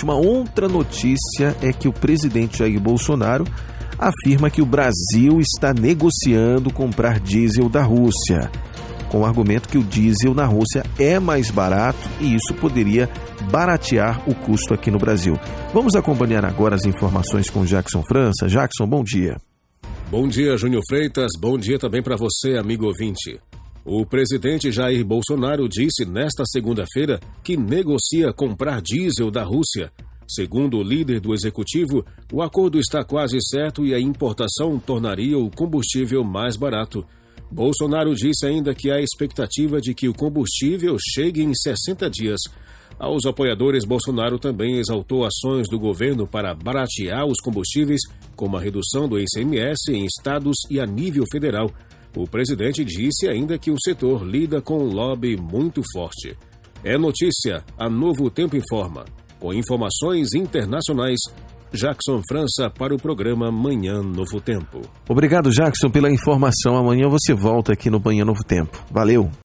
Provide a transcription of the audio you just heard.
Uma outra notícia é que o presidente Jair Bolsonaro afirma que o Brasil está negociando comprar diesel da Rússia, com o argumento que o diesel na Rússia é mais barato e isso poderia baratear o custo aqui no Brasil. Vamos acompanhar agora as informações com Jackson França. Jackson, bom dia. Bom dia, Júnior Freitas. Bom dia também para você, amigo ouvinte. O presidente Jair Bolsonaro disse nesta segunda-feira que negocia comprar diesel da Rússia. Segundo o líder do executivo, o acordo está quase certo e a importação tornaria o combustível mais barato. Bolsonaro disse ainda que há expectativa de que o combustível chegue em 60 dias. Aos apoiadores, Bolsonaro também exaltou ações do governo para baratear os combustíveis, como a redução do ICMS em estados e a nível federal. O presidente disse ainda que o setor lida com um lobby muito forte. É notícia, a Novo Tempo informa. Com informações internacionais, Jackson França para o programa Manhã Novo Tempo. Obrigado, Jackson, pela informação. Amanhã você volta aqui no Manhã Novo Tempo. Valeu!